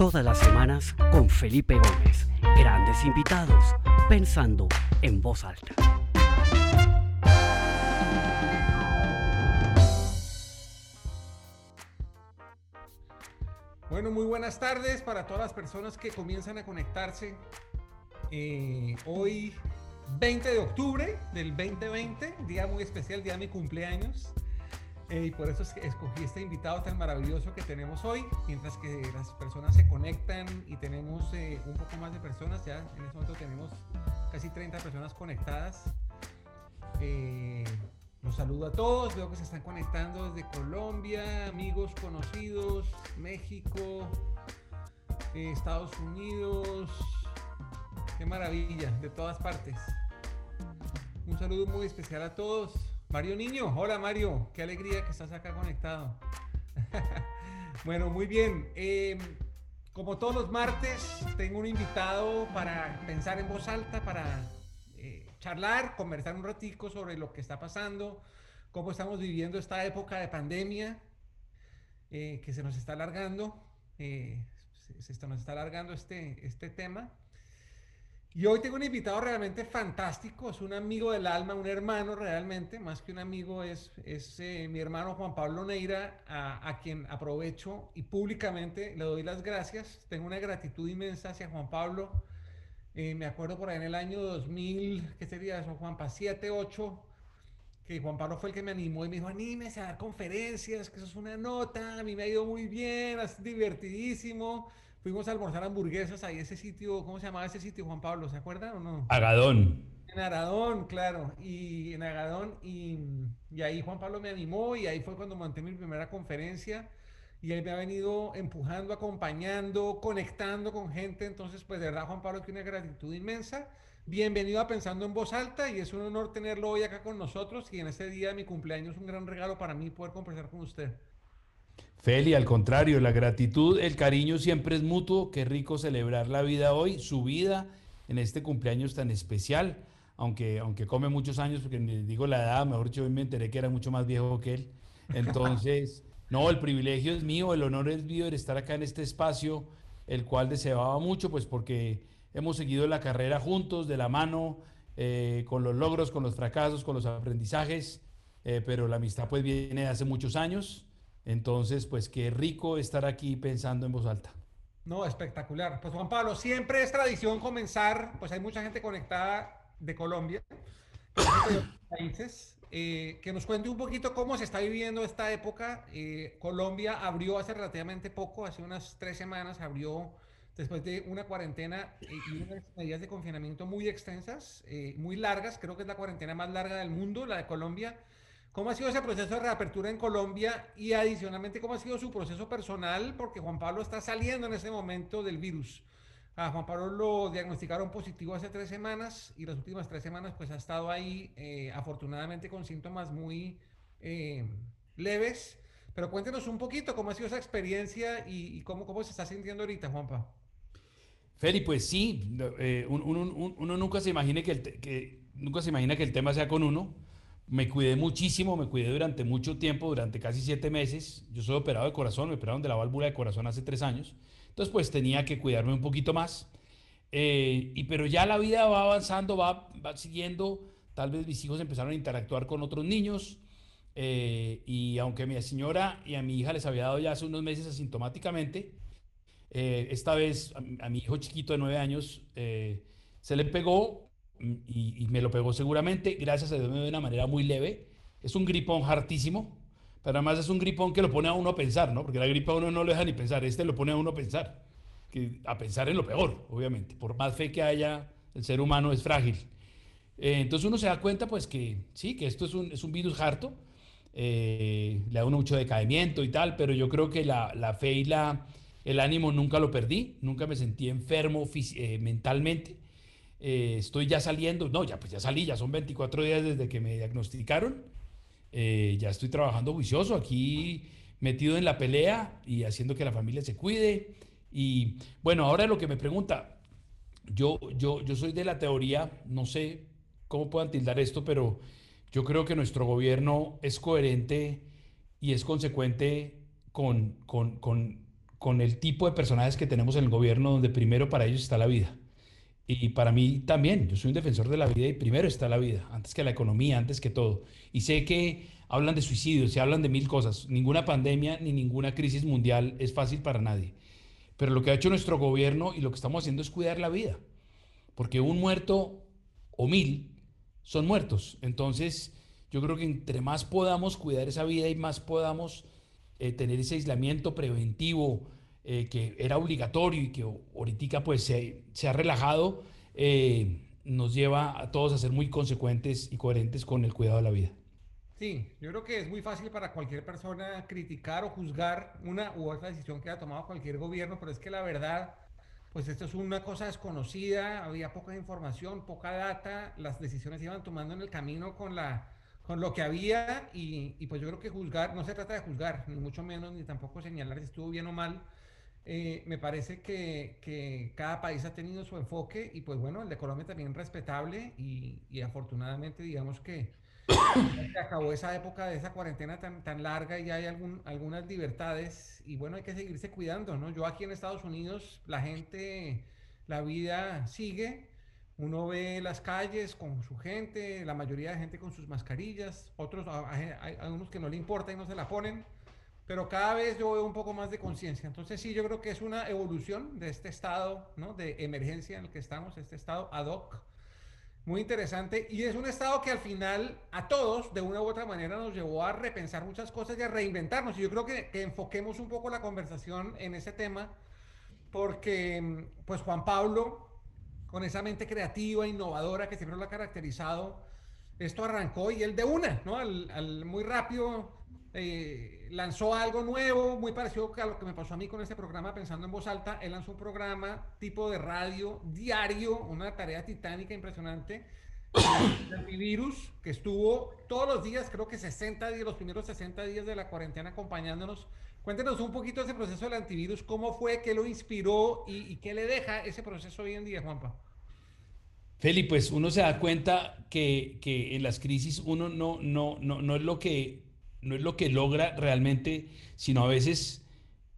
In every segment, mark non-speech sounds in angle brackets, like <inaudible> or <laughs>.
Todas las semanas con Felipe Gómez. Grandes invitados, pensando en voz alta. Bueno, muy buenas tardes para todas las personas que comienzan a conectarse. Eh, hoy, 20 de octubre del 2020, día muy especial, día de mi cumpleaños. Eh, y por eso escogí este invitado tan maravilloso que tenemos hoy, mientras que las personas se conectan y tenemos eh, un poco más de personas, ya en este momento tenemos casi 30 personas conectadas. Eh, los saludo a todos, veo que se están conectando desde Colombia, amigos conocidos, México, Estados Unidos, qué maravilla, de todas partes. Un saludo muy especial a todos. Mario Niño, hola Mario, qué alegría que estás acá conectado. <laughs> bueno, muy bien. Em, como todos los martes, tengo un invitado para pensar en voz alta, para eh, charlar, conversar un ratico sobre lo que está pasando, cómo estamos viviendo esta época de pandemia eh, que se nos está alargando. Eh, se, nos está alargando este, este tema. Y hoy tengo un invitado realmente fantástico, es un amigo del alma, un hermano realmente, más que un amigo, es, es eh, mi hermano Juan Pablo Neira, a, quien aprovecho y públicamente le doy las gracias. Tengo una gratitud inmensa hacia Juan Pablo. Eh, me acuerdo por ahí en el año 2000, ¿qué sería eso, Juanpa? 7, 8, que Juan Pablo fue el que me animó y me dijo, anímese a dar conferencias, que eso es una nota, a mí me ha ido muy bien, es divertidísimo fuimos a almorzar hamburguesas ahí, ese sitio, ¿cómo se llamaba ese sitio, Juan Pablo? ¿Se acuerdan o no? Agadón. En Agadón, claro, y en Agadón, y, y, ahí Juan Pablo me animó y ahí fue cuando monté mi primera conferencia y él me ha venido empujando, acompañando, conectando con gente, entonces pues de verdad Juan Pablo tiene una gratitud inmensa. Bienvenido a Pensando en Voz Alta y es un honor tenerlo hoy acá con nosotros y en este día de mi cumpleaños un gran regalo para mí poder conversar con usted. Feli, al contrario, la gratitud, el cariño siempre es mutuo. Qué rico celebrar la vida hoy, su vida en este cumpleaños tan especial. Aunque, aunque come muchos años, porque digo la edad, mejor dicho, hoy me enteré que era mucho más viejo que él. Entonces, <laughs> no, el privilegio es mío, el honor es mío de estar acá en este espacio, el cual deseaba mucho, pues porque hemos seguido la carrera juntos, de la mano, eh, con los logros, con los fracasos, con los aprendizajes, eh, pero la amistad pues viene de hace muchos años. Entonces, pues qué rico estar aquí pensando en voz alta. No, espectacular. Pues Juan Pablo, siempre es tradición comenzar, pues hay mucha gente conectada de Colombia, de países, eh, que nos cuente un poquito cómo se está viviendo esta época. Eh, Colombia abrió hace relativamente poco, hace unas tres semanas, abrió después de una cuarentena y unas medidas de confinamiento muy extensas, eh, muy largas, creo que es la cuarentena más larga del mundo, la de Colombia. ¿Cómo ha sido ese proceso de reapertura en Colombia y adicionalmente cómo ha sido su proceso personal? Porque Juan Pablo está saliendo en ese momento del virus. A Juan Pablo lo diagnosticaron positivo hace tres semanas y las últimas tres semanas pues ha estado ahí eh, afortunadamente con síntomas muy eh, leves. Pero cuéntenos un poquito cómo ha sido esa experiencia y, cómo, cómo se está sintiendo ahorita, Juanpa. Feli, pues sí, eh, uno, nunca se imagina que, el que nunca se imagina que el tema sea con uno me cuidé muchísimo, me cuidé durante mucho tiempo, durante casi siete meses. Yo soy operado de corazón, me operaron de la válvula de corazón hace tres años. Entonces, pues tenía que cuidarme un poquito más. Eh, y, pero ya la vida va avanzando, va, va, siguiendo. Tal vez mis hijos empezaron a interactuar con otros niños. Eh, y aunque a mi señora y a mi hija les había dado ya hace unos meses asintomáticamente, eh, esta vez a, a, mi hijo chiquito de nueve años se le pegó y, me lo pegó seguramente, gracias a Dios me dio de una manera muy leve. Es un gripón hartísimo, pero además es un gripón que lo pone a uno a pensar, ¿no? Porque la gripa a uno no lo deja ni pensar, este lo pone a uno a pensar, que, a pensar en lo peor, obviamente. Por más fe que haya, el ser humano es frágil. Eh, entonces uno se da cuenta, pues, que sí, que esto es un, es un virus harto, eh, le da uno mucho decaimiento y tal, pero yo creo que la, la fe y la, el ánimo nunca lo perdí, nunca me sentí enfermo eh, mentalmente. Eh, estoy ya saliendo, no, ya pues ya salí, ya son 24 días desde que me diagnosticaron, eh, ya estoy trabajando juicioso aquí, metido en la pelea y haciendo que la familia se cuide. Y bueno, ahora lo que me pregunta, yo, yo, yo soy de la teoría, no sé cómo puedan tildar esto, pero yo creo que nuestro gobierno es coherente y es consecuente con, con, con, con el tipo de personajes que tenemos en el gobierno, donde primero para ellos está la vida. Y para mí también, yo soy un defensor de la vida y primero está la vida, antes que la economía, antes que todo. Y sé que hablan de suicidios, se hablan de mil cosas. Ninguna pandemia ni ninguna crisis mundial es fácil para nadie. Pero lo que ha hecho nuestro gobierno y lo que estamos haciendo es cuidar la vida. Porque un muerto o mil son muertos. Entonces, yo creo que entre más podamos cuidar esa vida y más podamos eh, tener ese aislamiento preventivo eh, que era obligatorio y que ahorita pues se, se ha relajado, eh, nos lleva a todos a ser muy consecuentes y coherentes con el cuidado de la vida. Sí, yo creo que es muy fácil para cualquier persona criticar o juzgar una u otra decisión que ha tomado cualquier gobierno, pero es que la verdad, pues esto es una cosa desconocida, había poca información, poca data, las decisiones se iban tomando en el camino con la con lo que había y, y, pues yo creo que juzgar, no se trata de juzgar, ni mucho menos, ni tampoco señalar si estuvo bien o mal. Eh, me parece que, cada país ha tenido su enfoque y pues bueno, el de Colombia también respetable y, afortunadamente digamos que se acabó esa época de esa cuarentena tan, larga y hay algún, algunas libertades y bueno, hay que seguirse cuidando, ¿no? Yo aquí en Estados Unidos, la gente, la vida sigue, uno ve las calles con su gente, la mayoría de gente con sus mascarillas, otros, hay, algunos que no le importa y no se la ponen, pero cada vez yo veo un poco más de conciencia. Entonces sí, yo creo que es una evolución de este estado ¿no? de emergencia en el que estamos, este estado ad hoc, muy interesante. Y es un estado que al final a todos, de una u otra manera, nos llevó a repensar muchas cosas y a reinventarnos. Y yo creo que, que enfoquemos un poco la conversación en ese tema, porque pues Juan Pablo con esa mente creativa, innovadora que siempre lo ha caracterizado, esto arrancó y él de una, ¿no? Al, muy rápido eh, lanzó algo nuevo, muy parecido a lo que me pasó a mí con este programa Pensando en Voz Alta. Él lanzó un programa tipo de radio diario, una tarea titánica impresionante. <coughs> El antivirus que estuvo todos los días, creo que 60 días, los primeros 60 días de la cuarentena acompañándonos Cuéntenos un poquito ese proceso del antivirus, cómo fue, qué lo inspiró y, qué le deja ese proceso hoy en día, Juanpa. Feli, pues uno se da cuenta que, que, en las crisis uno no, no, no, no, es lo que, no es lo que logra realmente, sino a veces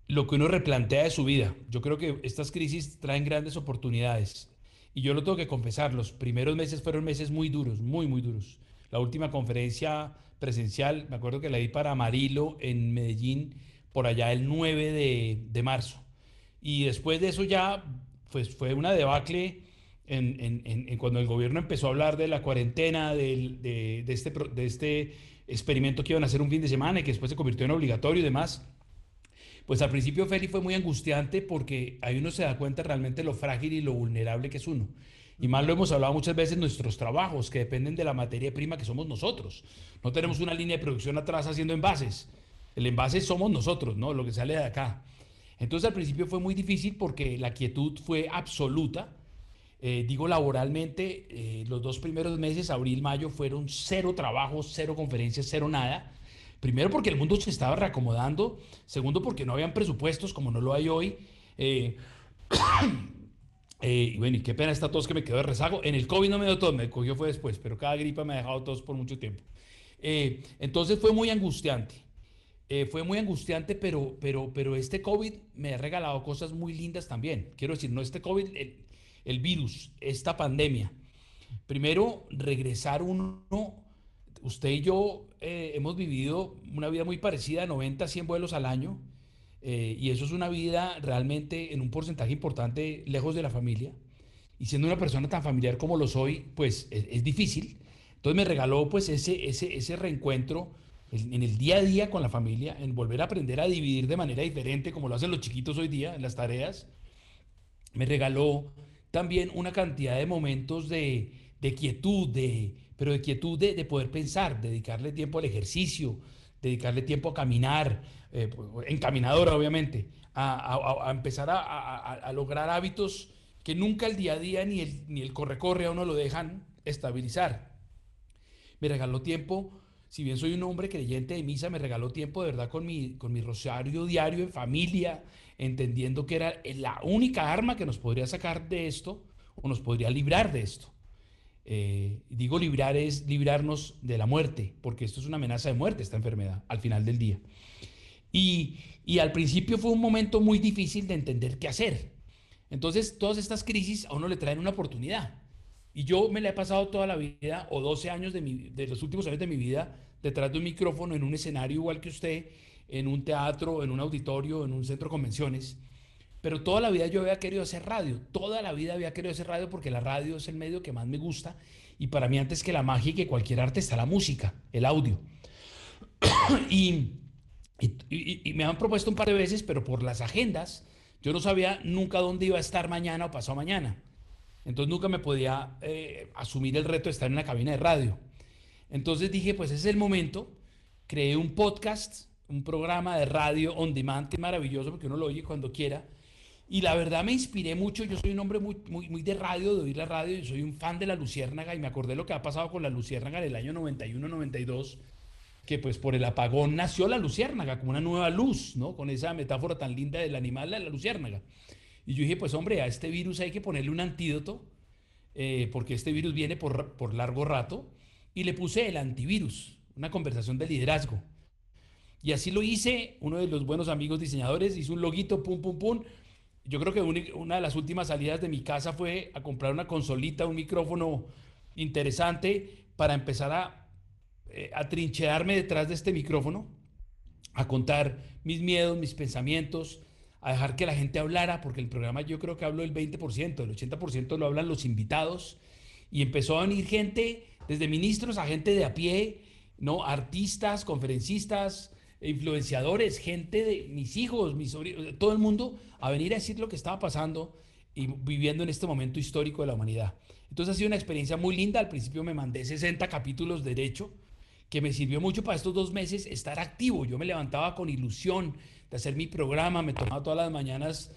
lo que uno replantea de su vida. Yo creo que estas crisis traen grandes oportunidades. Y yo lo tengo que confesar, los primeros meses fueron meses muy duros, muy, muy duros. La última conferencia presencial, me acuerdo que la di para Amarillo en Medellín por allá el 9 de, marzo. Y después de eso ya, pues fue una debacle en, cuando el gobierno empezó a hablar de la cuarentena, de, este, de este experimento que iban a hacer un fin de semana y que después se convirtió en obligatorio y demás. Pues al principio Feli fue muy angustiante porque ahí uno se da cuenta realmente lo frágil y lo vulnerable que es uno. Y más lo hemos hablado muchas veces, nuestros trabajos que dependen de la materia prima que somos nosotros. No tenemos una línea de producción atrás haciendo envases. El envase somos nosotros, ¿no? Lo que sale de acá. Entonces al principio fue muy difícil porque la quietud fue absoluta. Eh, digo laboralmente, eh, los dos primeros meses, abril, mayo, fueron cero trabajo, cero conferencias, cero nada. Primero porque el mundo se estaba reacomodando. Segundo porque no habían presupuestos como no lo hay hoy. Eh, <coughs> y bueno, y qué pena esta tos que me quedó de rezago. En el COVID no me dio tos, me cogió fue después, pero cada gripa me ha dejado tos por mucho tiempo. entonces fue muy angustiante. Eh, fue muy angustiante, pero, pero, pero este COVID me ha regalado cosas muy lindas también. Quiero decir, no este COVID, virus, esta pandemia. Primero, regresar uno, usted y yo eh, hemos vivido una vida muy parecida, 90, 100 vuelos al año, eh, y eso es una vida realmente en un porcentaje importante lejos de la familia. Y siendo una persona tan familiar como lo soy, pues es, es difícil. Entonces me regaló pues ese, ese, ese reencuentro en el día a día con la familia, en volver a aprender a dividir de manera diferente, como lo hacen los chiquitos hoy día en las tareas, me regaló también una cantidad de momentos de, quietud, de, pero de quietud de, poder pensar, dedicarle tiempo al ejercicio, dedicarle tiempo a caminar, eh, encaminadora obviamente, a, empezar a, lograr hábitos que nunca el día a día ni el, ni el corre-corre a uno lo dejan estabilizar. Me regaló tiempo si bien soy un hombre creyente de misa, me regaló tiempo de verdad con mi, con mi rosario diario en familia, entendiendo que era la única arma que nos podría sacar de esto o nos podría librar de esto. Eh, digo librar es librarnos de la muerte, porque esto es una amenaza de muerte, esta enfermedad, al final del día. Y, y al principio fue un momento muy difícil de entender qué hacer. Entonces, todas estas crisis a uno le traen una oportunidad. Y yo me la he pasado toda la vida, o 12 años de, los últimos años de mi vida, detrás de un micrófono, en un escenario igual que usted, en un teatro, en un auditorio, en un centro de convenciones. Pero toda la vida yo había querido hacer radio, toda la vida había querido hacer radio porque la radio es el medio que más me gusta y para mí antes que la magia y que cualquier arte está la música, el audio. <coughs> y, me han propuesto un par de veces, pero por las agendas, yo no sabía nunca dónde iba a estar mañana o pasado mañana. Entonces nunca me podía eh, asumir el reto de estar en una cabina de radio. Entonces dije, pues es el momento. Creé un podcast, un programa de radio on demand, maravilloso porque uno lo oye cuando quiera. Y la verdad me inspiré mucho. Yo soy un hombre muy, muy, de radio, de oír la radio. Y soy un fan de la Luciérnaga. Y me acordé lo que ha pasado con la Luciérnaga en el año 91-92 que pues por el apagón nació la luciérnaga como una nueva luz, ¿no? Con esa metáfora tan linda del animal, la luciérnaga. Y yo dije, pues hombre, a este virus hay que ponerle un antídoto, eh, porque este virus viene por, por largo rato, y le puse el antivirus, una conversación de liderazgo. Y así lo hice, uno de los buenos amigos diseñadores hizo un loguito, pum, pum, pum. Yo creo que una de las últimas salidas de mi casa fue a comprar una consolita, un micrófono interesante para empezar a, eh, a trinchearme detrás de este micrófono, a contar mis miedos, mis pensamientos, a dejar que la gente hablara, porque el programa yo creo que habló el 20%, el 80% lo hablan los invitados, y empezó a venir gente, desde ministros a gente de a pie, ¿no? Artistas, conferencistas, influenciadores, gente de mis hijos, mis todo el mundo, a venir a decir lo que estaba pasando y viviendo en este momento histórico de la humanidad. Entonces ha sido una experiencia muy linda. Al principio me mandé 60 capítulos derecho, que me sirvió mucho para estos dos meses estar activo. Yo me levantaba con ilusión de hacer mi programa, me tomaba todas las mañanas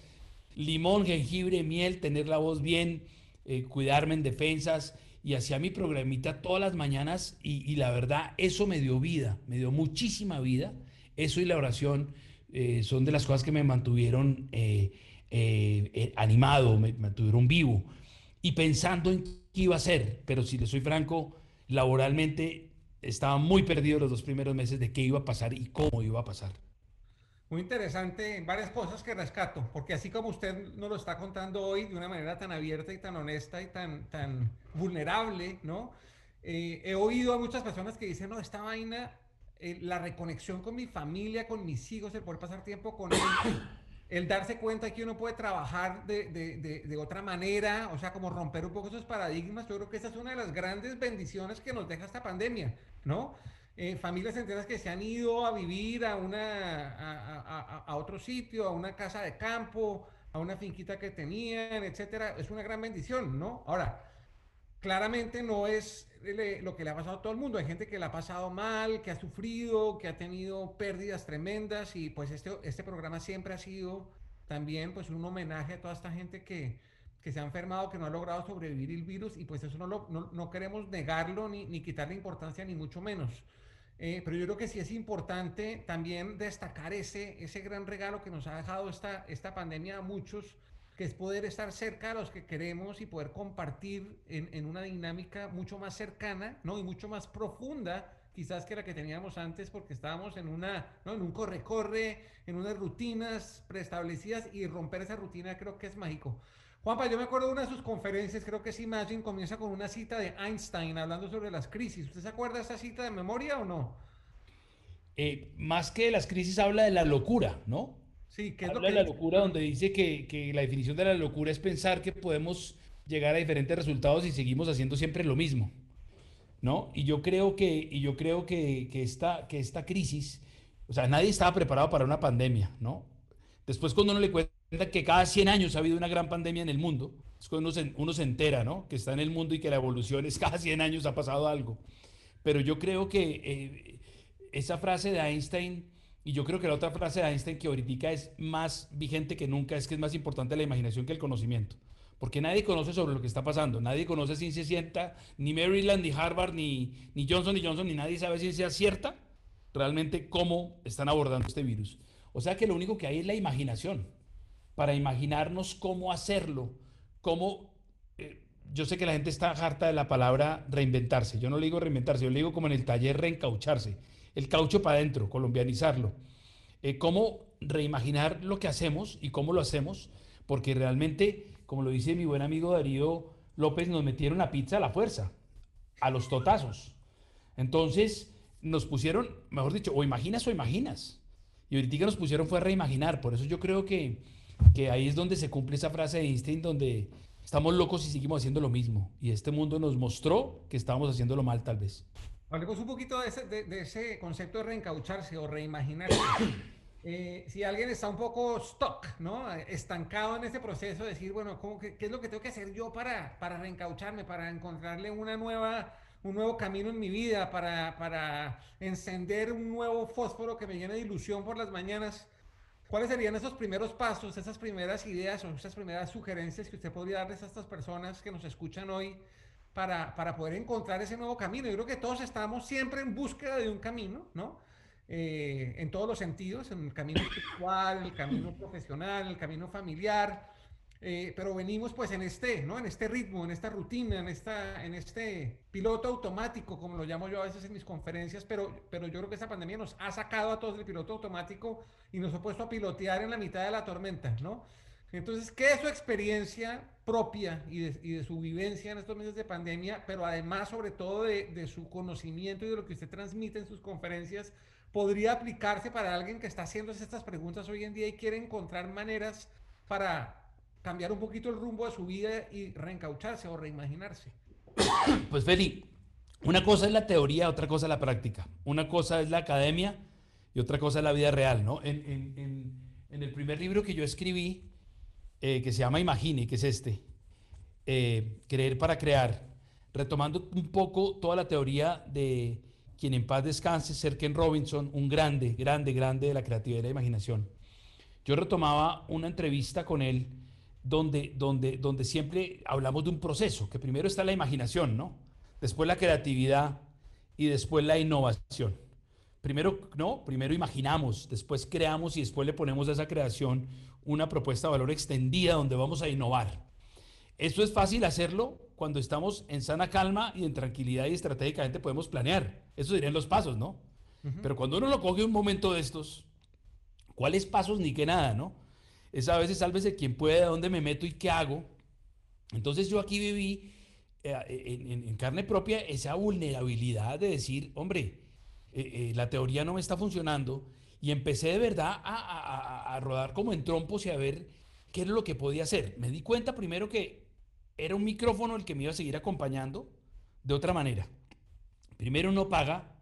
limón, jengibre, miel, tener la voz bien, eh, cuidarme en defensas y hacía mi programita todas las mañanas y, la verdad eso me dio vida, me dio muchísima vida. Eso y la oración eh, son de las cosas que me mantuvieron eh, animado, me mantuvieron vivo y pensando en qué iba a ser. Pero si le soy franco, laboralmente estaba muy perdido los dos primeros meses de qué iba a pasar y cómo iba a pasar. Muy interesante, varias cosas que rescato, porque así como usted nos lo está contando hoy de una manera tan abierta y tan honesta y tan, tan vulnerable, ¿no? Eh, he oído a muchas personas que dicen, no, esta vaina, eh, la reconexión con mi familia, con mis hijos, el poder pasar tiempo con ellos, el darse cuenta que uno puede trabajar de, de, de, otra manera, o sea, como romper un poco esos paradigmas, yo creo que esa es una de las grandes bendiciones que nos deja esta pandemia, ¿no? Eh, familias enteras que se han ido a vivir a, una, a, otro sitio, a una casa de campo, a una finquita que tenían, etcétera, es una gran bendición, ¿no? Ahora, claramente no es lo que le ha pasado a todo el mundo. Hay gente que la ha pasado mal, que ha sufrido, que ha tenido pérdidas tremendas y pues este, este programa siempre ha sido también pues un homenaje a toda esta gente que, que se ha enfermado, que no ha logrado sobrevivir el virus y pues eso no, lo, no, no queremos negarlo ni, ni, quitarle importancia ni mucho menos. Eh, pero yo creo que sí es importante también destacar ese, ese gran regalo que nos ha dejado esta, esta pandemia a muchos, que es poder estar cerca de los que queremos y poder compartir en, en una dinámica mucho más cercana ¿no? y mucho más profunda quizás que la que teníamos antes porque estábamos en una ¿no? en un corre-corre, en unas rutinas preestablecidas y romper esa rutina creo que es mágico. Juanpa, yo me acuerdo de una de sus conferencias, creo que es Imagine, comienza con una cita de Einstein hablando sobre las crisis. ¿Usted se acuerda de esa cita de memoria o no? Eh, más que de las crisis, habla de la locura, ¿no? Sí, que es habla lo que... de la locura, donde dice que, que, la definición de la locura es pensar que podemos llegar a diferentes resultados y seguimos haciendo siempre lo mismo, ¿no? Y yo creo que, y yo creo que, que, esta, que esta crisis, o sea, nadie estaba preparado para una pandemia, ¿no? Después cuando uno le cuenta que cada 100 años ha habido una gran pandemia en el mundo. Es cuando uno se, uno se entera, ¿no? Que está en el mundo y que la evolución es <laughs> cada 100 años ha pasado algo. Pero yo creo que eh, esa frase de Einstein, y yo creo que la otra frase de Einstein que ahorita es más vigente que nunca, es que es más importante la imaginación que el conocimiento. Porque nadie conoce sobre lo que está pasando. Nadie conoce ciencia cierta, ni Maryland, ni Harvard, ni, ni Johnson, ni Johnson, ni nadie sabe ciencia cierta realmente cómo están abordando este virus. O sea que lo único que hay es la imaginación para imaginarnos cómo hacerlo, cómo... Eh, yo sé que la gente está harta de la palabra reinventarse. Yo no le digo reinventarse, yo le digo como en el taller reencaucharse. El caucho para adentro, colombianizarlo. eh, cómo reimaginar lo que hacemos y cómo lo hacemos, porque realmente, como lo dice mi buen amigo Darío López, nos metieron a pizza a la fuerza, a los totazos. Entonces, nos pusieron, mejor dicho, o imaginas o imaginas. Y ahorita nos pusieron fue a reimaginar. Por eso yo creo que, que ahí es donde se cumple esa frase de Einstein, donde estamos locos y seguimos haciendo lo mismo. Y este mundo nos mostró que estábamos haciéndolo mal tal vez. Hablemos un poquito de ese, de, ese concepto de reencaucharse o reimaginarse. <coughs> Eh, si alguien está un poco stuck, ¿no? Estancado en ese proceso, de decir, bueno, ¿cómo, qué, ¿qué, es lo que tengo que hacer yo para, para reencaucharme, para encontrarle una nueva un nuevo camino en mi vida, para, para encender un nuevo fósforo que me llene de ilusión por las mañanas. ¿Cuáles serían esos primeros pasos, esas primeras ideas o esas primeras sugerencias que usted podría darles a estas personas que nos escuchan hoy para, para poder encontrar ese nuevo camino? Yo creo que todos estamos siempre en búsqueda de un camino, ¿no? Eh, en todos los sentidos, en el camino espiritual, el camino profesional, el camino familiar, eh, pero venimos pues en este, ¿no? En este ritmo, en esta rutina, en, esta, en este piloto automático, como lo llamo yo a veces en mis conferencias, pero, pero yo creo que esta pandemia nos ha sacado a todos del piloto automático y nos ha puesto a pilotear en la mitad de la tormenta, ¿no? Entonces, ¿qué es su experiencia propia y de, y de su vivencia en estos meses de pandemia, pero además sobre todo de, de su conocimiento y de lo que usted transmite en sus conferencias, podría aplicarse para alguien que está haciendo estas preguntas hoy en día y quiere encontrar maneras para cambiar un poquito el rumbo de su vida y reencaucharse o reimaginarse? <coughs> Pues Feli, una cosa es la teoría, otra cosa es la práctica. Una cosa es la academia y otra cosa es la vida real, ¿no? En, el primer libro que yo escribí, eh, que se llama Imagine, que es este, eh, Creer para Crear, retomando un poco toda la teoría de quien en paz descanse, Sir Ken Robinson, un grande, grande, grande de la creatividad y la imaginación. Yo retomaba una entrevista con él donde, donde, donde siempre hablamos de un proceso, que primero está la imaginación, ¿no? Después la creatividad y después la innovación. Primero, no, primero imaginamos, después creamos y después le ponemos a esa creación una propuesta de valor extendida donde vamos a innovar. Esto es fácil hacerlo cuando estamos en sana calma y en tranquilidad y estratégicamente podemos planear. Eso serían los pasos, ¿no? Pero cuando uno lo coge un momento de estos, ¿cuáles pasos ni qué nada, no? Es a veces sálvese quien puede, de dónde me meto y qué hago. Entonces yo aquí viví eh, en, carne propia esa vulnerabilidad de decir, hombre, eh, eh, la teoría no me está funcionando y empecé de verdad a, a, rodar como en trompos y a ver qué era lo que podía hacer. Me di cuenta primero que era un micrófono el que me iba a seguir acompañando de otra manera. Primero no paga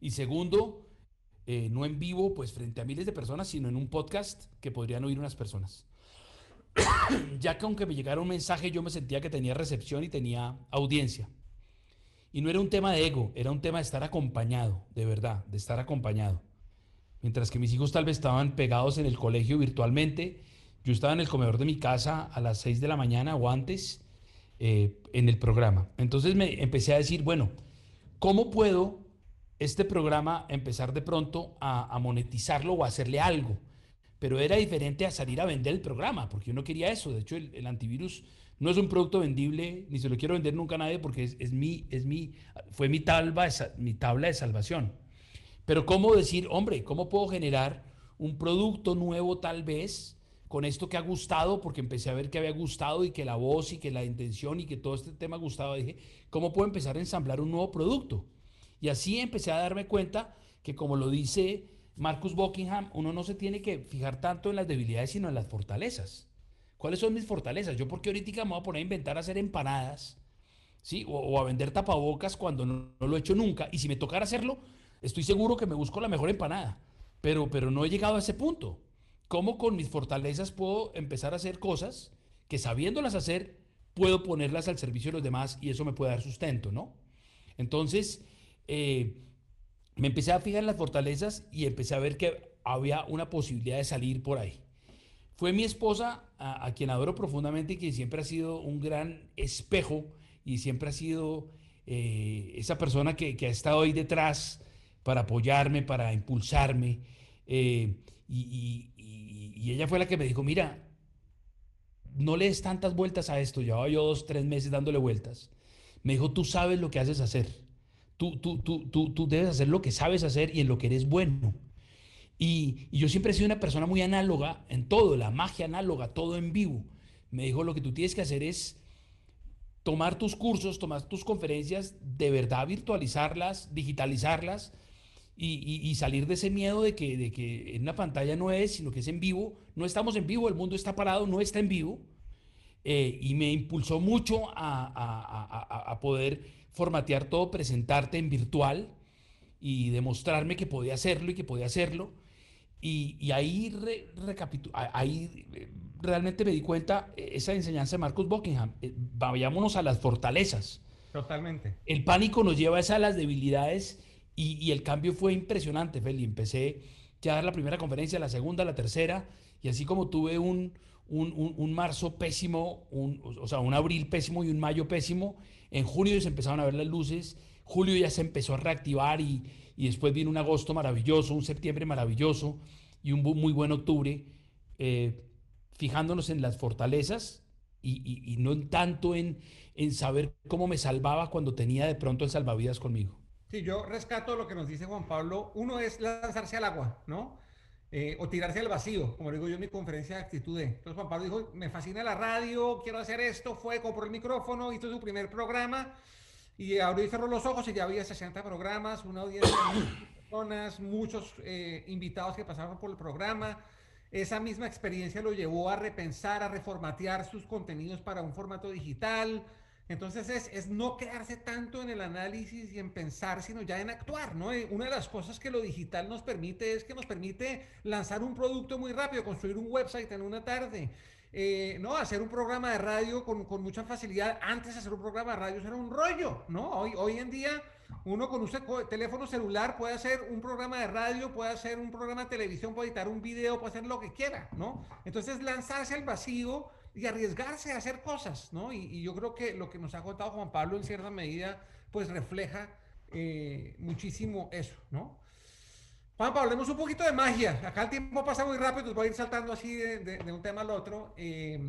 y segundo eh, no en vivo, pues frente a miles de personas, sino en un podcast que podrían oír unas personas. <coughs> ya que aunque me llegara un mensaje, yo me sentía que tenía recepción y tenía audiencia. Y no era un tema de ego, era un tema de estar acompañado, de verdad, de estar acompañado. Mientras que mis hijos tal vez estaban pegados en el colegio virtualmente, yo estaba en el comedor de mi casa a las 6 de la mañana o antes eh, en el programa. Entonces me empecé a decir, bueno, ¿cómo puedo este programa empezar de pronto a, monetizarlo o a hacerle algo. Pero era diferente a salir a vender el programa, porque yo no quería eso. De hecho, el, antivirus no es un producto vendible, ni se lo quiero vender nunca a nadie, porque es, mi, es mi, fue mi tabla, mi tabla de salvación. Pero ¿cómo decir, hombre, cómo puedo generar un producto nuevo tal vez con esto que ha gustado, porque empecé a ver que había gustado y que la voz y que la intención y que todo este tema gustaba, dije, ¿cómo puedo empezar a ensamblar un nuevo producto? Y así empecé a darme cuenta que como lo dice Marcus Buckingham, uno no se tiene que fijar tanto en las debilidades, sino en las fortalezas. ¿Cuáles son mis fortalezas? Yo porque ahorita me voy a poner a inventar a hacer empanadas, ¿sí? O, a vender tapabocas cuando no, lo he hecho nunca. Y si me tocara hacerlo, estoy seguro que me busco la mejor empanada. Pero, pero no he llegado a ese punto. ¿Cómo con mis fortalezas puedo empezar a hacer cosas que sabiéndolas hacer, puedo ponerlas al servicio de los demás y eso me puede dar sustento, ¿no? Entonces, eh, me empecé a fijar en las fortalezas y empecé a ver que había una posibilidad de salir por ahí. Fue mi esposa, a, quien adoro profundamente y que siempre ha sido un gran espejo y siempre ha sido eh, esa persona que, ha estado ahí detrás para apoyarme, para impulsarme. Eh, y, y, ella fue la que me dijo, mira, no le des tantas vueltas a esto. Llevaba yo dos, tres meses dándole vueltas. Me dijo, tú sabes lo que haces hacer Tú, tú, tú, tú, tú debes hacer lo que sabes hacer y en lo que eres bueno. Y, y, yo siempre he sido una persona muy análoga en todo, la magia análoga, todo en vivo. Me dijo, lo que tú tienes que hacer es tomar tus cursos, tomar tus conferencias, de verdad virtualizarlas, digitalizarlas y, salir de ese miedo de que, de que en una pantalla no es, sino que es en vivo. No estamos en vivo, el mundo está parado, no está en vivo. Eh, y me impulsó mucho a, a, poder formatear todo, presentarte en virtual y demostrarme que podía hacerlo y que podía hacerlo. Y, ahí, ahí eh, realmente me di cuenta eh, esa enseñanza de Marcus Buckingham. Eh, vayámonos a las fortalezas. Totalmente. El pánico nos lleva a las debilidades y, el cambio fue impresionante, Feli. Empecé ya a dar la primera conferencia, la segunda, la tercera, y así como tuve un, un, marzo pésimo, un, o sea, un abril pésimo y un mayo pésimo, en junio se empezaron a ver las luces, julio ya se empezó a reactivar y, y después vino un agosto maravilloso, un septiembre maravilloso y un muy buen octubre. Eh, fijándonos en las fortalezas y, no tanto en, en saber cómo me salvaba cuando tenía de pronto el salvavidas conmigo. Sí, yo rescato lo que nos dice Juan Pablo. Uno es lanzarse al agua, ¿no? Eh, o tirarse al vacío, como digo yo en mi conferencia de actitud. Entonces Juan Pablo dijo, me fascina la radio, quiero hacer esto, fue, compró el micrófono, hizo su primer programa y abrió y cerró los ojos y ya había 60 programas, una audiencia de personas, muchos eh, invitados que pasaron por el programa esa misma experiencia lo llevó a repensar, a reformatear sus contenidos para un formato digital. Entonces es, no quedarse tanto en el análisis y en pensar, sino ya en actuar, ¿no? Eh, una de las cosas que lo digital nos permite es que nos permite lanzar un producto muy rápido, construir un website en una tarde, eh, ¿no? Hacer un programa de radio con, con, mucha facilidad. Antes hacer un programa de radio era un rollo, ¿no? Hoy, hoy en día uno con un teléfono celular puede hacer un programa de radio, puede hacer un programa de televisión, puede editar un video, puede hacer lo que quiera, ¿no? Entonces lanzarse al vacío y arriesgarse a hacer cosas, ¿no? Y, yo creo que lo que nos ha contado Juan Pablo en cierta medida, pues refleja eh, muchísimo eso, ¿no? Juan Pablo, hablemos un poquito de magia. Acá el tiempo pasa muy rápido, voy a ir saltando así de, un tema al otro. Eh,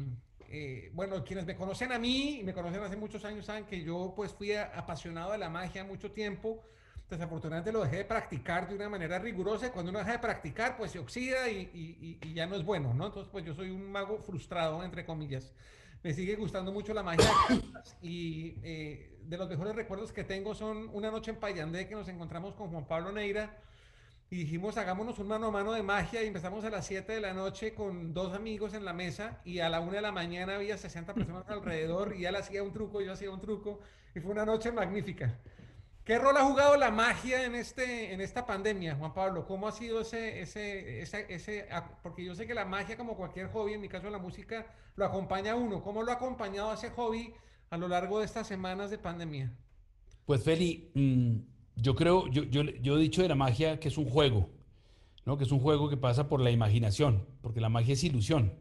eh, bueno, quienes me conocen a mí y me conocen hace muchos años saben que yo pues fui apasionado de la magia mucho tiempo. Desafortunadamente lo dejé de practicar de una manera rigurosa y cuando uno deja de practicar pues se oxida y, ya no es bueno, ¿no? Entonces pues yo soy un mago frustrado, entre comillas. Me sigue gustando mucho la magia y eh, de los mejores recuerdos que tengo son una noche en Payandé que nos encontramos con Juan Pablo Neira y dijimos, hagámonos un mano a mano de magia y empezamos a las 7 de la noche con dos amigos en la mesa y a la 1 de la mañana había 60 personas alrededor y él hacía un truco, yo hacía un truco y fue una noche magnífica. ¿Qué rol ha jugado la magia en, este, en esta pandemia, Juan Pablo? ¿Cómo ha sido ese, ese, ese, ese, porque yo sé que la magia, como cualquier hobby, en mi caso la música, lo acompaña a uno. ¿Cómo lo ha acompañado ese hobby a lo largo de estas semanas de pandemia? Pues Feli, mm, yo creo, yo, yo, yo he dicho de la magia que es un juego, ¿no? que es un juego que pasa por la imaginación, porque la magia es ilusión.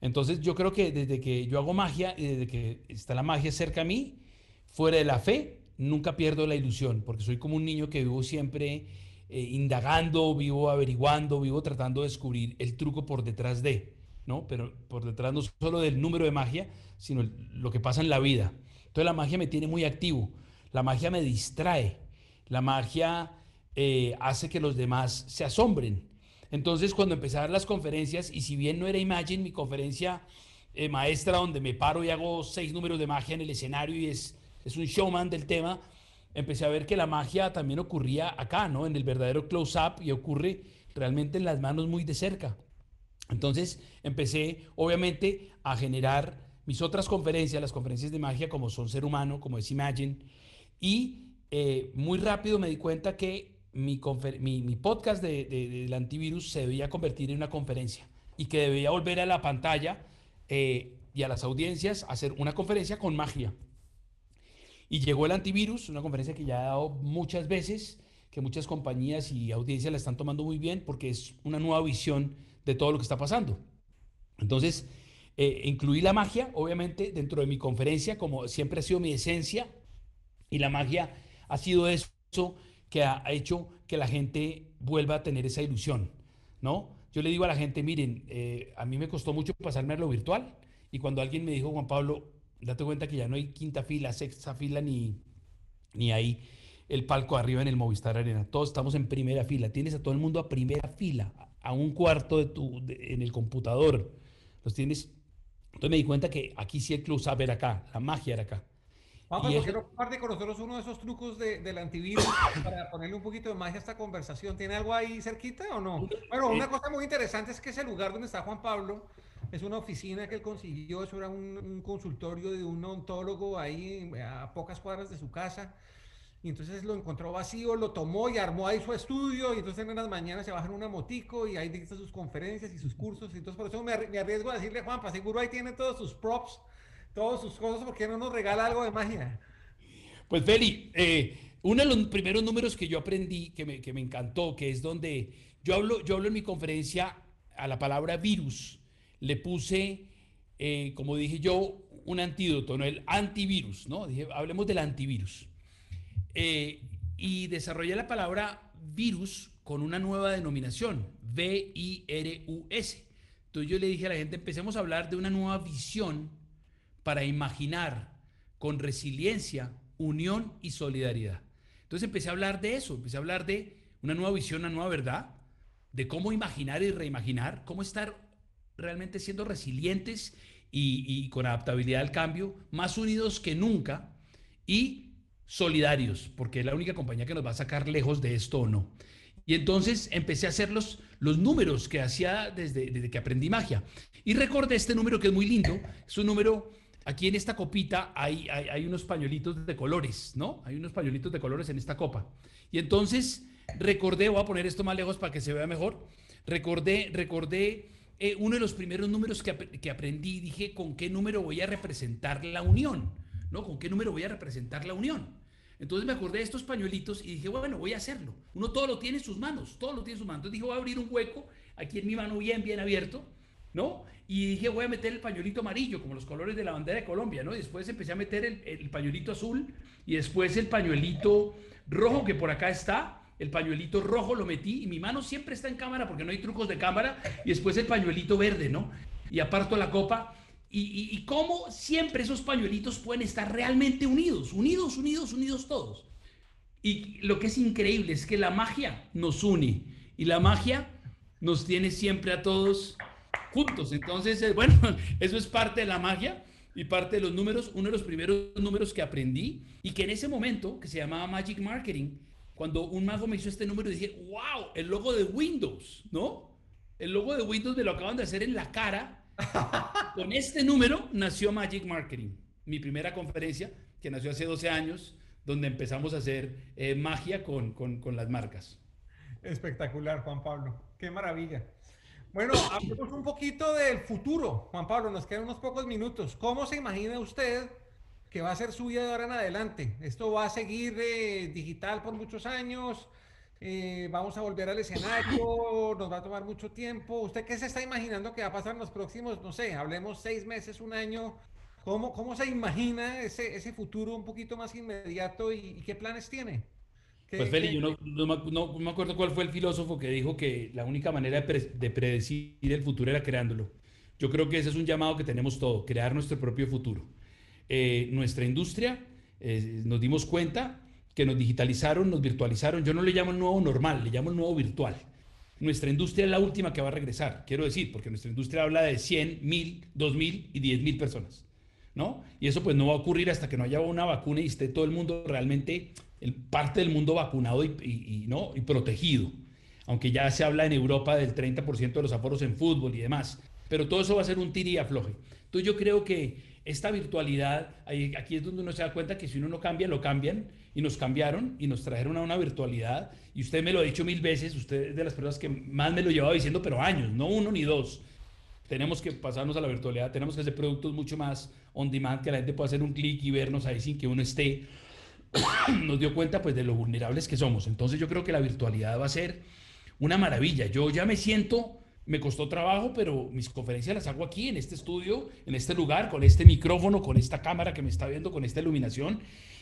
Entonces yo creo que desde que yo hago magia y desde que está la magia cerca a mí, fuera de la fe, nunca pierdo la ilusión, porque soy como un niño que vivo siempre eh, indagando, vivo averiguando, vivo tratando de descubrir el truco por detrás de, ¿no? Pero por detrás no solo del número de magia, sino lo que pasa en la vida. Entonces la magia me tiene muy activo, la magia me distrae, la magia eh, hace que los demás se asombren. Entonces, cuando empecé a dar las conferencias, y si bien no era Imagine, mi conferencia eh, maestra, donde me paro y hago seis números de magia en el escenario y es, es un showman del tema, empecé a ver que la magia también ocurría acá, ¿no? En el verdadero close-up y ocurre realmente en las manos muy de cerca. Entonces, empecé, obviamente, a generar mis otras conferencias, las conferencias de magia, como son Ser Humano, como es Imagine, y eh, muy rápido me di cuenta que mi, mi, podcast de, del antivirus se debía convertir en una conferencia y que debía volver a la pantalla eh, y a las audiencias a hacer una conferencia con magia. Y llegó el antivirus, una conferencia que ya he dado muchas veces, que muchas compañías y audiencias la están tomando muy bien porque es una nueva visión de todo lo que está pasando. Entonces, eh, incluí la magia, obviamente, dentro de mi conferencia, como siempre ha sido mi esencia, y la magia ha sido eso que ha hecho que la gente vuelva a tener esa ilusión, ¿no? Yo le digo a la gente, miren, eh, a mí me costó mucho pasarme a lo virtual y cuando alguien me dijo, Juan Pablo, date cuenta que ya no hay quinta fila, sexta fila ni, ni hay el palco arriba en el Movistar Arena. Todos estamos en primera fila. Tienes a todo el mundo a primera fila, a un cuarto de tu, en el computador. Los tienes. Entonces me di cuenta que aquí sí el club sabe era acá, la magia era acá. Vamos, ¿por qué no comparte con nosotros uno de esos trucos de, del antivirus <coughs> para ponerle un poquito de magia a esta conversación? ¿Tiene algo ahí cerquita o no? Bueno, una cosa muy interesante es que ese lugar donde está Juan Pablo es una oficina que él consiguió, eso era un, consultorio de un ontólogo ahí a pocas cuadras de su casa. Y entonces lo encontró vacío, lo tomó y armó ahí su estudio. Y entonces en las mañanas se baja en una motico y ahí dicta sus conferencias y sus cursos. Y entonces por eso me, arriesgo a decirle, Juanpa, seguro ahí tiene todos sus props, todos sus cosas, ¿por qué no nos regala algo de magia? Pues Feli, eh, uno de los primeros números que yo aprendí, que me, que me encantó, que es donde yo hablo, yo hablo en mi conferencia a la palabra virus, le puse, eh, como dije yo, un antídoto, ¿no? El antivirus, ¿no? Dije, hablemos del antivirus. Eh, y desarrollé la palabra virus con una nueva denominación, V-I-R-U-S. Entonces yo le dije a la gente, empecemos a hablar de una nueva visión para imaginar con resiliencia, unión y solidaridad. Entonces empecé a hablar de eso, empecé a hablar de una nueva visión, una nueva verdad, de cómo imaginar y reimaginar, cómo estar realmente siendo resilientes y, y con adaptabilidad al cambio, más unidos que nunca y solidarios, porque es la única compañía que nos va a sacar lejos de esto o no. Y entonces empecé a hacer los, los números que hacía desde, desde que aprendí magia. Y recordé este número que es muy lindo. Es un número, aquí en esta copita hay, hay, hay, unos pañuelitos de colores, ¿no? Hay unos pañuelitos de colores en esta copa. Y entonces recordé, voy a poner esto más lejos para que se vea mejor. Recordé, recordé eh, uno de los primeros números que, que aprendí. Dije, ¿con qué número voy a representar la unión? ¿No? ¿Con qué número voy a representar la unión? Entonces me acordé de estos pañuelitos y dije, bueno, voy a hacerlo. Uno todo lo tiene en sus manos, todo lo tiene en sus manos. Entonces dije, voy a abrir un hueco aquí en mi mano bien, bien abierto, ¿no? Y dije, voy a meter el pañuelito amarillo, como los colores de la bandera de Colombia, ¿no? Y después empecé a meter el, el pañuelito azul y después el pañuelito rojo, que por acá está. El pañuelito rojo lo metí y mi mano siempre está en cámara porque no hay trucos de cámara. Y después el pañuelito verde, ¿no? Y aparto la copa y, cómo siempre esos pañuelitos pueden estar realmente unidos, unidos, unidos, unidos todos. Y lo que es increíble es que la magia nos une y la magia nos tiene siempre a todos juntos. Entonces, eh, bueno, <laughs> eso es parte de la magia y parte de los números, uno de los primeros números que aprendí y que en ese momento, que se llamaba Magic Marketing, cuando un mago me hizo este número, dije, wow, el logo de Windows, ¿no? El logo de Windows me lo acaban de hacer en la cara <laughs> con este número nació Magic Marketing, mi primera conferencia, que nació hace 12 años, donde empezamos a hacer eh, magia con, con, con, las marcas. Espectacular, Juan Pablo. Qué maravilla. Bueno, hablemos un poquito del futuro. Juan Pablo, nos quedan unos pocos minutos. ¿Cómo se imagina usted que va a ser su vida de ahora en adelante? ¿Esto va a seguir eh, digital por muchos años? Eh, vamos a volver al escenario, nos va a tomar mucho tiempo. ¿Usted qué se está imaginando que va a pasar en los próximos, no sé, hablemos seis meses, un año? ¿Cómo, cómo se imagina ese, ese futuro un poquito más inmediato y, qué planes tiene? pues Feli, yo no, no, me acuerdo cuál fue el filósofo que dijo que la única manera de, predecir el futuro era creándolo. Yo creo que ese es un llamado que tenemos todo, crear nuestro propio futuro. Eh, nuestra industria, eh, nos dimos cuenta que nos digitalizaron, nos virtualizaron. Yo no le llamo el nuevo normal, le llamo el nuevo virtual. Nuestra industria es la última que va a regresar, quiero decir, porque nuestra industria habla de 100, 1000, 2000 y 10.000 personas, ¿no? Y eso pues no va a ocurrir hasta que no haya una vacuna y esté todo el mundo realmente, el, parte del mundo vacunado y, y, ¿no? y protegido. Aunque ya se habla en Europa del 30% de los aforos en fútbol y demás. Pero todo eso va a ser un tiri y afloje. Entonces yo creo que esta virtualidad, aquí es donde uno se da cuenta que si uno no cambia, lo cambian y nos cambiaron y nos trajeron a una virtualidad. Y usted me lo ha dicho mil veces, usted es de las personas que más me lo llevaba diciendo, pero años, no uno ni dos. Tenemos que pasarnos a la virtualidad, tenemos que hacer productos mucho más on demand, que la gente pueda hacer un clic y vernos ahí sin que uno esté. <coughs> nos dio cuenta pues de lo vulnerables que somos. Entonces yo creo que la virtualidad va a ser una maravilla. Yo ya me siento me costó trabajo, pero mis conferencias las hago aquí, en este estudio, en este lugar, con este micrófono, con esta cámara que me está viendo, con esta iluminación.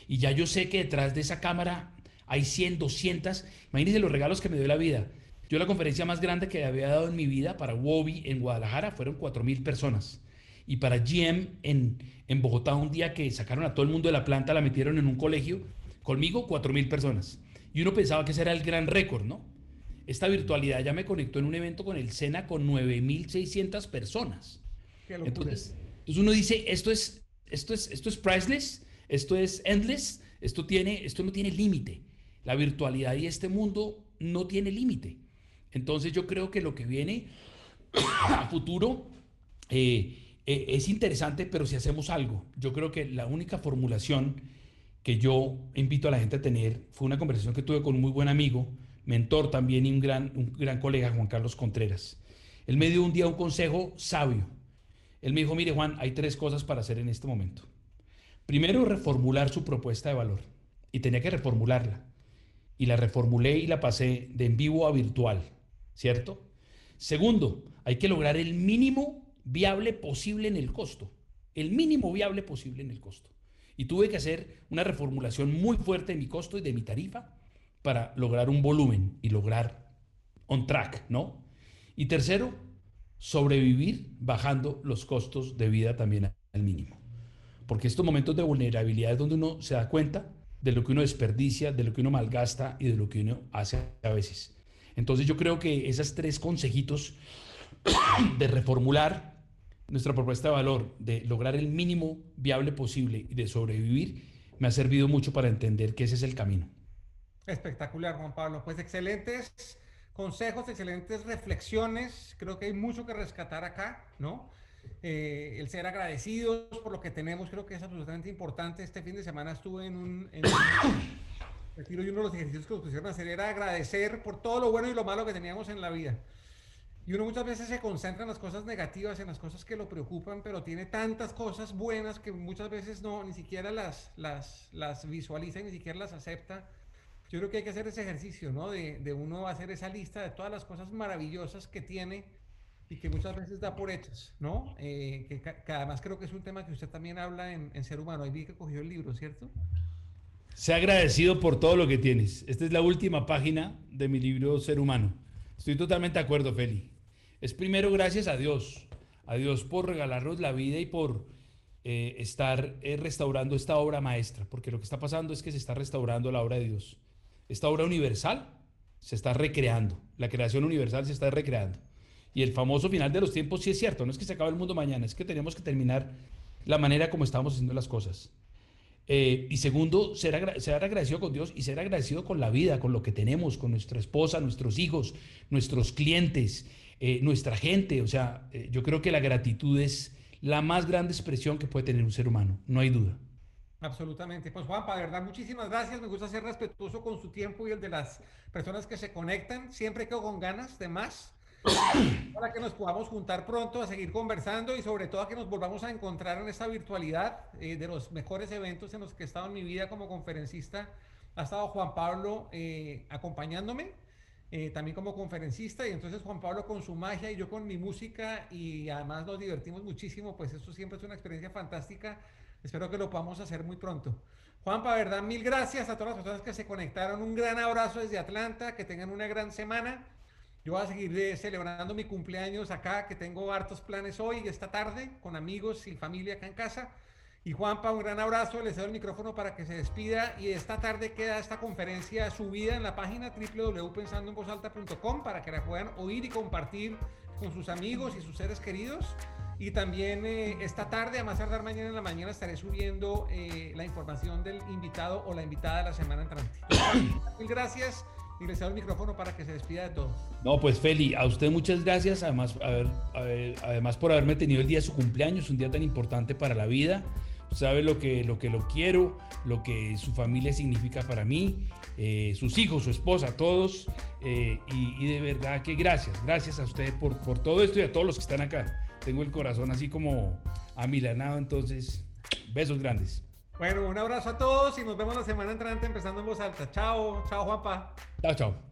Y ya yo sé que detrás de esa cámara hay 100, 200. Imagínense los regalos que me dio la vida. Yo la conferencia más grande que había dado en mi vida para Wobby en Guadalajara fueron 4.000 personas. Y para GM en, en Bogotá, un día que sacaron a todo el mundo de la planta, la metieron en un colegio Conmigo, 4.000 personas. Y uno pensaba que ese era el gran récord, ¿no? Esta virtualidad ya me conectó en un evento con el SENA con 9.600 personas. Entonces, entonces, uno dice, esto es, esto, es, esto es priceless, esto es endless, esto, tiene, esto no tiene límite. La virtualidad y este mundo no tiene límite. Entonces yo creo que lo que viene <coughs> a futuro eh, eh, es interesante, pero si hacemos algo, yo creo que la única formulación que yo invito a la gente a tener fue una conversación que tuve con un muy buen amigo, mentor también y un gran, un gran colega, Juan Carlos Contreras. Él me dio un día un consejo sabio. Él me dijo, mire Juan, hay tres cosas para hacer en este momento. Primero, reformular su propuesta de valor. Y tenía que reformularla. Y la reformulé y la pasé de en vivo a virtual, ¿cierto? Segundo, hay que lograr el mínimo viable posible en el costo. El mínimo viable posible en el costo. Y tuve que hacer una reformulación muy fuerte de mi costo y de mi tarifa para lograr un volumen y lograr on track, ¿no? Y tercero, sobrevivir bajando los costos de vida también al mínimo. Porque estos momentos de vulnerabilidad es donde uno se da cuenta de lo que uno desperdicia, de lo que uno malgasta y de lo que uno hace a veces. Entonces yo creo que esos tres consejitos <coughs> de reformular nuestra propuesta de valor, de lograr el mínimo viable posible y de sobrevivir, me ha servido mucho para entender que ese es el camino. Espectacular, Juan Pablo. Pues excelentes consejos, excelentes reflexiones. Creo que hay mucho que rescatar acá, ¿no? Eh, el ser agradecidos por lo que tenemos, creo que es absolutamente importante. Este fin de semana estuve en un, <coughs> retiro y uno de los ejercicios que nos pusieron a hacer era agradecer por todo lo bueno y lo malo que teníamos en la vida. Y uno muchas veces se concentra en las cosas negativas, en las cosas que lo preocupan, pero tiene tantas cosas buenas que muchas veces no, ni siquiera las, las, las visualiza, ni siquiera las acepta. Yo creo que hay que hacer ese ejercicio, ¿no? De, de uno hacer esa lista de todas las cosas maravillosas que tiene y que muchas veces da por hechas, ¿no? Eh, que, además creo que es un tema que usted también habla en, Ser Humano. Ahí vi que cogió el libro, ¿cierto? Sea agradecido por todo lo que tienes. Esta es la última página de mi libro Ser Humano. Estoy totalmente de acuerdo, Feli. Es primero gracias a Dios, a Dios por regalarnos la vida y por eh, estar eh, restaurando esta obra maestra, porque lo que está pasando es que se está restaurando la obra de Dios. Esta obra universal se está recreando, la creación universal se está recreando. Y el famoso final de los tiempos sí es cierto, no es que se acabe el mundo mañana, es que tenemos que terminar la manera como estamos haciendo las cosas. Eh, y segundo, ser, agradecido con Dios y ser agradecido con la vida, con lo que tenemos, con nuestra esposa, nuestros hijos, nuestros clientes, eh, nuestra gente. O sea, eh, yo creo que la gratitud es la más grande expresión que puede tener un ser humano, no hay duda. Absolutamente. Pues Juanpa, de verdad, muchísimas gracias. Me gusta ser respetuoso con su tiempo y el de las personas que se conectan. Siempre quedo con ganas de más <coughs> para que nos podamos juntar pronto a seguir conversando y sobre todo a que nos volvamos a encontrar en esta virtualidad eh, de los mejores eventos en los que he estado en mi vida como conferencista. Ha estado Juan Pablo eh, acompañándome, eh, también como conferencista, y entonces Juan Pablo con su magia y yo con mi música y además nos divertimos muchísimo, pues esto siempre es una experiencia fantástica. Espero que lo podamos hacer muy pronto. Juanpa, verdad, mil gracias a todas las personas que se conectaron. Un gran abrazo desde Atlanta, que tengan una gran semana. Yo voy a seguir celebrando mi cumpleaños acá, que tengo hartos planes hoy y esta tarde con amigos y familia acá en casa. Y Juanpa, un gran abrazo, les doy el micrófono para que se despida y esta tarde queda esta conferencia subida en la página www.pensandoenvozalta.com para que la puedan oír y compartir con sus amigos y sus seres queridos. Y también eh, esta tarde, a más tardar mañana en la mañana, estaré subiendo eh, la información del invitado o la invitada de la semana entrante. <coughs> Mil gracias y le cedo el micrófono para que se despida de todos. No, pues Feli, a usted muchas gracias, además, además por haberme tenido el día de su cumpleaños, un día tan importante para la vida. Sabe lo que, lo que lo quiero, lo que su familia significa para mí, eh, sus hijos, su esposa, todos. Eh, y, de verdad que gracias, gracias a usted por, por todo esto y a todos los que están acá. Tengo el corazón así como amilanado, entonces, besos grandes. Bueno, un abrazo a todos y nos vemos la semana entrante empezando en voz alta. Chao, chao Juanpa. Chao, chao.